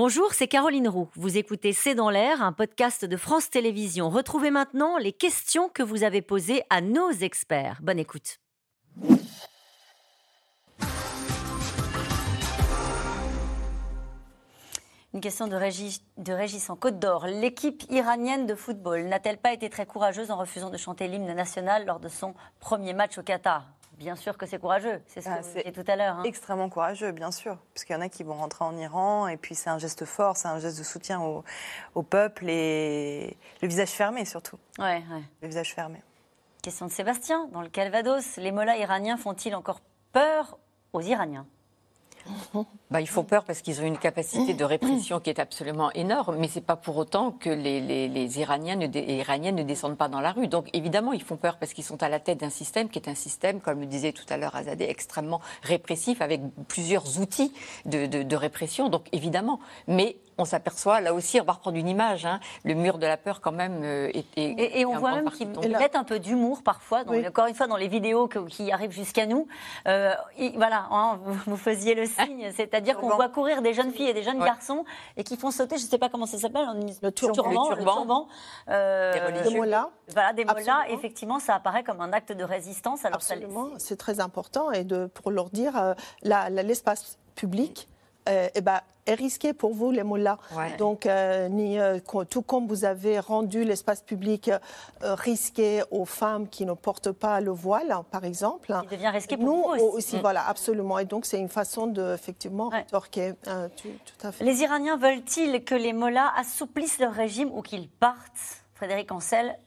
Bonjour, c'est Caroline Roux. Vous écoutez C'est dans l'air, un podcast de France Télévisions. Retrouvez maintenant les questions que vous avez posées à nos experts. Bonne écoute. Une question de Régis, de Régis en Côte d'Or. L'équipe iranienne de football n'a-t-elle pas été très courageuse en refusant de chanter l'hymne national lors de son premier match au Qatar? Bien sûr que c'est courageux, c'est ce que ah, vous disiez tout à l'heure. Hein. Extrêmement courageux, bien sûr, parce qu'il y en a qui vont rentrer en Iran, et puis c'est un geste fort, c'est un geste de soutien au, peuple, et le visage fermé surtout. Ouais, ouais. Le visage fermé. Question de Sébastien, dans le Calvados, les mollahs iraniens font-ils encore peur aux Iraniens? bah, ils font peur parce qu'ils ont une capacité de répression qui est absolument énorme, mais ce n'est pas pour autant que les, les, Iraniens ne, Iraniennes ne descendent pas dans la rue. Donc évidemment, ils font peur parce qu'ils sont à la tête d'un système qui est un système, comme le disait tout à l'heure Azadeh, extrêmement répressif, avec plusieurs outils de, de répression. Donc évidemment, mais on s'aperçoit, là aussi, on va reprendre une image, hein, le mur de la peur quand même euh, est, et, on voit même qu'il met un peu d'humour parfois, encore une fois dans les vidéos qui arrivent jusqu'à nous. Euh, voilà, hein, vous, faisiez le signe, c'est-à-dire qu'on voit courir des jeunes filles et des jeunes garçons et qui font sauter, je ne sais pas comment ça s'appelle, le turban, le turban, euh, des mollahs. Voilà, des mollahs. Effectivement, ça apparaît comme un acte de résistance. Alors Absolument, c'est très important et de, pour leur dire l'espace public eh ben, est risqué pour vous, les mollahs. Donc, euh, ni, euh, tout comme vous avez rendu l'espace public euh, risqué aux femmes qui ne portent pas le voile, par exemple. Il devient risqué pour nous aussi. Mm. Voilà, absolument. Et donc, c'est une façon de, effectivement, rétorquer. Tout, à fait. Les Iraniens veulent-ils que les mollahs assouplissent leur régime ou qu'ils partent Frédéric Ancel,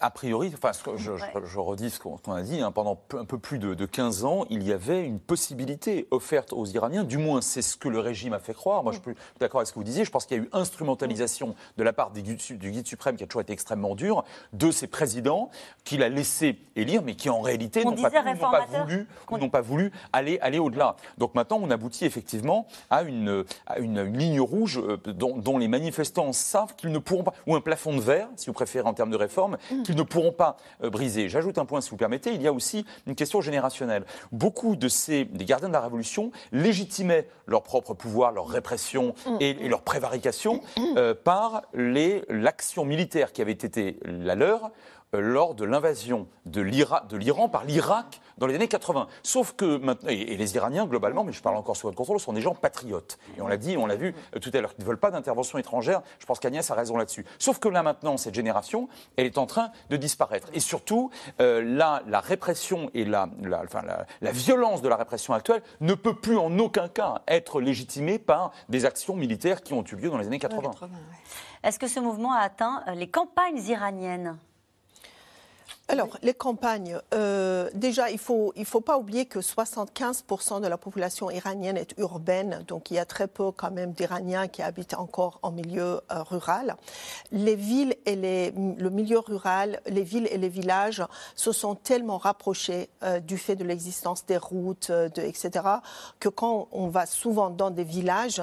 a priori, enfin, je, je, redis ce qu'on a dit, hein, pendant un peu plus de, 15 ans, il y avait une possibilité offerte aux Iraniens, du moins c'est ce que le régime a fait croire. Moi, je suis d'accord avec ce que vous disiez, je pense qu'il y a eu instrumentalisation de la part du guide suprême, qui a toujours été extrêmement dur, de ses présidents, qu'il a laissé élire, mais qui en réalité n'ont pas, pas, voulu, n'ont pas voulu aller, aller au-delà. Donc maintenant, on aboutit effectivement à une, une, ligne rouge euh, dont, dont les manifestants savent qu'ils ne pourront pas, ou un plafond de verre, si vous préférez en termes de réforme, qu'ils ne pourront pas euh, briser. J'ajoute un point, si vous permettez, il y a aussi une question générationnelle. Beaucoup de ces gardiens de la Révolution légitimaient leur propre pouvoir, leur répression et, leur prévarication euh, par l'action militaire qui avait été la leur lors de l'invasion de l'Iran par l'Irak dans les années 80. Sauf que maintenant, et, les Iraniens globalement, mais je parle encore sous votre contrôle, sont des gens patriotes. Et on l'a dit, on l'a vu euh, tout à l'heure, ils ne veulent pas d'intervention étrangère. Je pense qu'Agnès a raison là-dessus. Sauf que là maintenant, cette génération, elle est en train de disparaître. Et surtout, euh, là, la répression et la, violence de la répression actuelle ne peut plus en aucun cas être légitimée par des actions militaires qui ont eu lieu dans les années 80. Est-ce que ce mouvement a atteint les campagnes iraniennes? Alors, les campagnes, euh, déjà, il ne faut, il faut pas oublier que 75% de la population iranienne est urbaine, donc il y a très peu quand même d'Iraniens qui habitent encore en milieu euh, rural. Les villes et les, le milieu rural, les villes et les villages se sont tellement rapprochés euh, du fait de l'existence des routes, de, etc., que quand on va souvent dans des villages,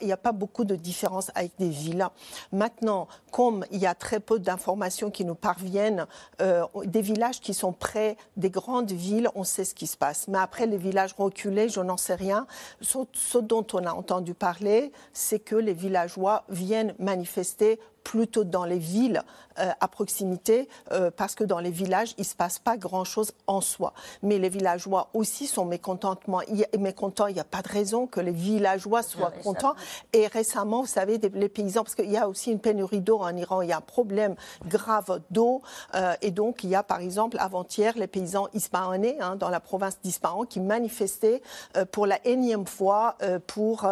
il n'y a pas beaucoup de différence avec des villes. Maintenant, comme il y a très peu d'informations qui nous parviennent, euh, des villages qui sont près des grandes villes, on sait ce qui se passe. Mais après, les villages reculés, je n'en sais rien. Ce dont on a entendu parler, c'est que les villageois viennent manifester plutôt dans les villes euh, à proximité, euh, parce que dans les villages, il ne se passe pas grand-chose en soi. Mais les villageois aussi sont mécontentement, mécontents. Il n'y a pas de raison que les villageois soient contents. Et récemment, vous savez, les paysans, parce qu'il y a aussi une pénurie d'eau en Iran, il y a un problème grave d'eau. Euh, et donc, il y a par exemple, avant-hier, les paysans ispahanais, hein, dans la province d'Ispahan, qui manifestaient pour la énième fois pour,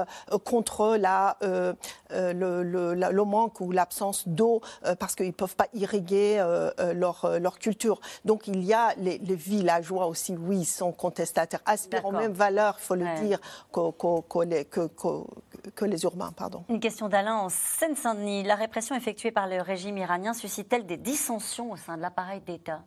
contre la, le, le, le manque ou l'absence d'eau euh, parce qu'ils ne peuvent pas irriguer euh, euh, leur, leur culture. Donc il y a les, villageois aussi, oui, sont contestataires, aspirent aux mêmes valeurs, il faut le dire, que, les, que, les urbains. Pardon. Une question d'Alain en Seine-Saint-Denis. La répression effectuée par le régime iranien suscite-t-elle des dissensions au sein de l'appareil d'État?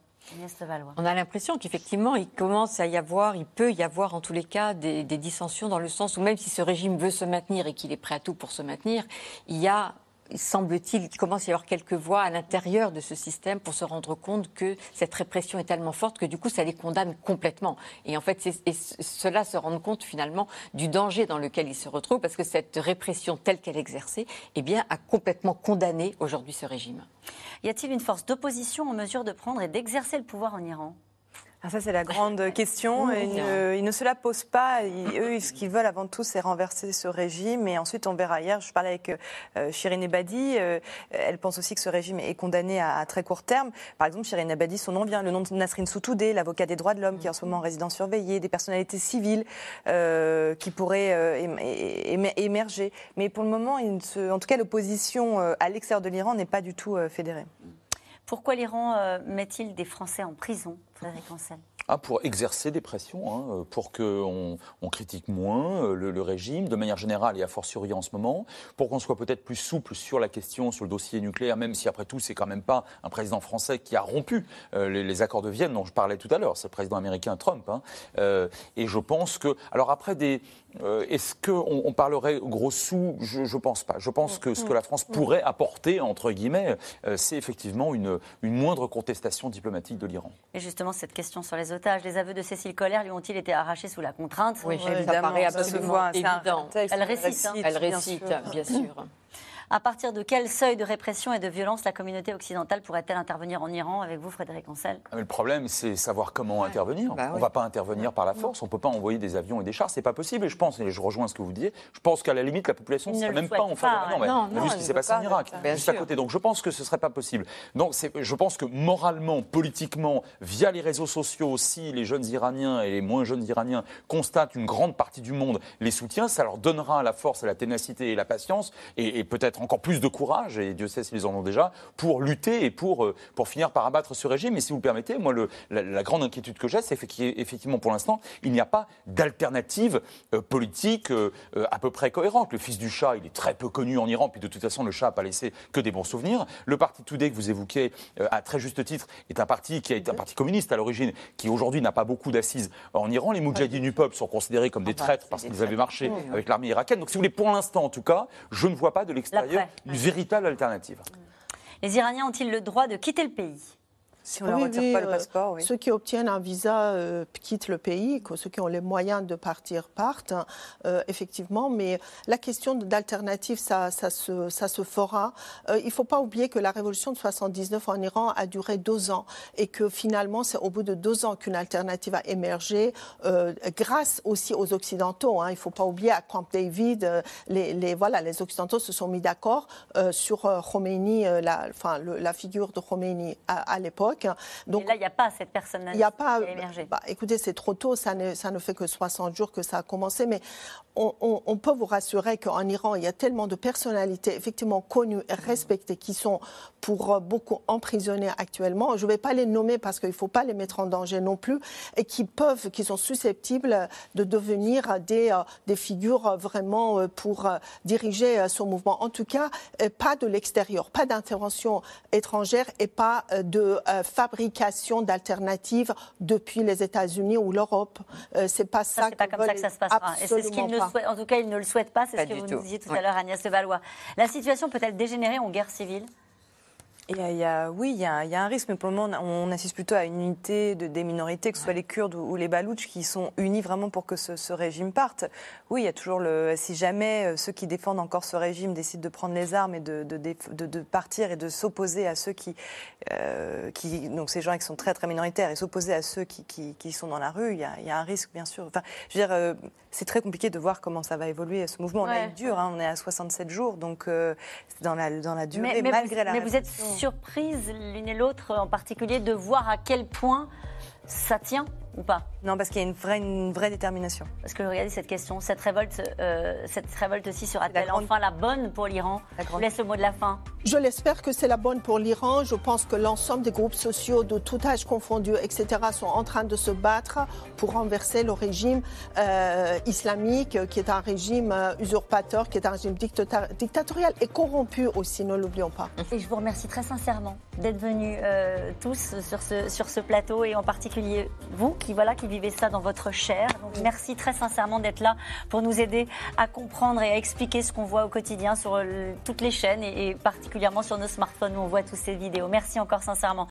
On a l'impression qu'effectivement, il commence à y avoir, il peut y avoir en tous les cas des, des dissensions dans le sens où même si ce régime veut se maintenir et qu'il est prêt à tout pour se maintenir, il y a semble-t-il, qu'il commence à y avoir quelques voix à l'intérieur de ce système pour se rendre compte que cette répression est tellement forte que du coup, ça les condamne complètement. Et en fait, cela se rend compte finalement du danger dans lequel ils se retrouvent parce que cette répression telle qu'elle est exercée, eh bien, a complètement condamné aujourd'hui ce régime. Y a-t-il une force d'opposition en mesure de prendre et d'exercer le pouvoir en Iran? Ah, ça, c'est la grande question. Ils, ne, se la posent pas. eux, ce qu'ils veulent avant tout, c'est renverser ce régime. Et ensuite, on verra. Hier, je parlais avec euh, Shirin Ebadi. Euh, elle pense aussi que ce régime est condamné à, très court terme. Par exemple, Shirin Ebadi, son nom vient le nom de Nasrin Sotoudeh, l'avocat des droits de l'homme, qui est en ce moment en résidence surveillée, des personnalités civiles euh, qui pourraient émerger. Mais pour le moment, en tout cas, l'opposition à l'extérieur de l'Iran n'est pas du tout fédérée. Pourquoi l'Iran euh, met-il des Français en prison, Frédéric Ancel? Ah, pour exercer des pressions, hein, euh, pour qu'on on critique moins euh, le, régime, de manière générale et a fortiori en ce moment, pour qu'on soit peut-être plus souple sur la question, sur le dossier nucléaire, même si après tout, c'est quand même pas un président français qui a rompu les, accords de Vienne dont je parlais tout à l'heure, c'est le président américain Trump. Hein, et je pense que. Alors après, des, euh, est-ce qu'on on parlerait gros sous? Je ne pense pas. Je pense que ce que la France pourrait apporter, entre guillemets, euh, c'est effectivement une, une, moindre contestation diplomatique de l'Iran. Et justement, cette question sur les otages, les aveux de Cécile Collère lui ont-ils été arrachés sous la contrainte? Oui, évidemment, ça paraît absolument évident. Elle récite, hein. Elle récite, bien sûr. À partir de quel seuil de répression et de violence la communauté occidentale pourrait-elle intervenir en Iran avec vous, Frédéric Ancel? Ah, Le problème, c'est savoir comment intervenir. Bah on ne va pas intervenir par la force, on ne peut pas envoyer des avions et des chars, c'est pas possible. Et je pense, et je rejoins ce que vous disiez, je pense qu'à la limite, la population ne serait même pas en faveur. Non, mais on a vu ce qui s'est passé en Irak, juste à côté. Donc je pense que ce ne serait pas possible. Donc je pense que moralement, politiquement, via les réseaux sociaux aussi, les jeunes Iraniens et les moins jeunes Iraniens constatent une grande partie du monde les soutient, ça leur donnera la force, la ténacité et la patience, et, et peut-être encore plus de courage et Dieu sait s'ils en ont déjà, pour lutter et pour, euh, pour finir par abattre ce régime. Et si vous permettez, moi, le, la, grande inquiétude que j'ai, c'est qu'effectivement, pour l'instant, il n'y a pas d'alternative euh, politique euh, à peu près cohérente. Le fils du chat, il est très peu connu en Iran, puis de toute façon, le chat n'a pas laissé que des bons souvenirs. Le parti Today que vous évoquez à très juste titre est un parti qui a été un parti communiste à l'origine, qui aujourd'hui n'a pas beaucoup d'assises en Iran. Les Moudjahidines du peuple sont considérés comme des traîtres parce qu'ils avaient marché avec l'armée irakienne. Donc, si vous voulez, pour l'instant, en tout cas, je ne vois pas de l'extérieur une véritable alternative. Les Iraniens ont-ils le droit de quitter le pays? Si on ne retire pas le euh, passeport, Ceux qui obtiennent un visa euh, quittent le pays, ceux qui ont les moyens de partir partent, euh, effectivement. Mais la question d'alternative, ça, ça, se, ça se fera. il ne faut pas oublier que la révolution de 79 en Iran a duré deux ans et que finalement, c'est au bout de deux ans qu'une alternative a émergé, grâce aussi aux Occidentaux. Hein. Il ne faut pas oublier à Camp David, les, les, voilà, les Occidentaux se sont mis d'accord sur Khomeini, la, enfin, la figure de Khomeini à l'époque. Donc, là, il n'y a pas cette personne Il n'y a pas. Bah, écoutez, c'est trop tôt, ça ne, ça ne fait que 60 jours que ça a commencé, mais on, peut vous rassurer qu'en Iran, il y a tellement de personnalités effectivement connues et respectées qui sont pour euh, beaucoup emprisonnées actuellement. Je ne vais pas les nommer parce qu'il ne faut pas les mettre en danger non plus et qui peuvent, qui sont susceptibles de devenir des, euh, des figures vraiment euh, pour diriger ce mouvement. En tout cas, pas de l'extérieur, pas d'intervention étrangère et pas de fabrication d'alternatives depuis les États-Unis ou l'Europe. c'est pas ça. C'est pas comme ça que ça se passera. Et c'est ce qu'ils ne en tout cas, ils ne le souhaitent pas. C'est ce que vous nous disiez tout à l'heure, Agnès Levallois. La situation peut-elle dégénérer en guerre civile? Il y a, oui, il y, a, un risque, mais pour le moment, on, assiste plutôt à une unité de, des minorités, que ce soit les Kurdes ou, les Baloutches, qui sont unis vraiment pour que ce, régime parte. Oui, il y a toujours le. Si jamais euh, ceux qui défendent encore ce régime décident de prendre les armes et de, de, partir et de s'opposer à ceux qui, euh, qui. Donc ces gens qui sont très, très minoritaires et s'opposer à ceux qui, qui, sont dans la rue, il y, a, il y a un risque, bien sûr. Enfin, je veux dire, euh, c'est très compliqué de voir comment ça va évoluer ce mouvement. Là, il dure, hein, on est à 67 jours, donc c'est dans, la, dans la durée, malgré la. Mais vous êtes surprise l'une et l'autre en particulier de voir à quel point ça tient ou pas Non, parce qu'il y a une vraie, une vraie détermination. Parce que regardez cette question, cette révolte, euh, cette révolte aussi sera-t-elle enfin la bonne pour l'Iran Je vous laisse le mot de la fin. Je l'espère que c'est la bonne pour l'Iran. Je pense que l'ensemble des groupes sociaux de tout âge confondu, etc., sont en train de se battre pour renverser le régime euh, islamique, qui est un régime euh, usurpateur, qui est un régime dictatorial et corrompu aussi, ne l'oublions pas. Et je vous remercie très sincèrement d'être venus tous sur ce, sur ce plateau et en particulier vous, qui, voilà, qui vivez ça dans votre chair. Donc merci très sincèrement d'être là pour nous aider à comprendre et à expliquer ce qu'on voit au quotidien sur toutes les chaînes et, particulièrement sur nos smartphones où on voit toutes ces vidéos. Merci encore sincèrement.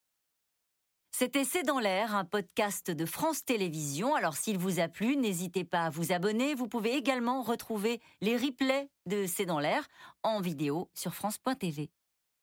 C'était C'est dans l'air, un podcast de France Télévisions. Alors s'il vous a plu, n'hésitez pas à vous abonner. Vous pouvez également retrouver les replays de C'est dans l'air en vidéo sur France.tv.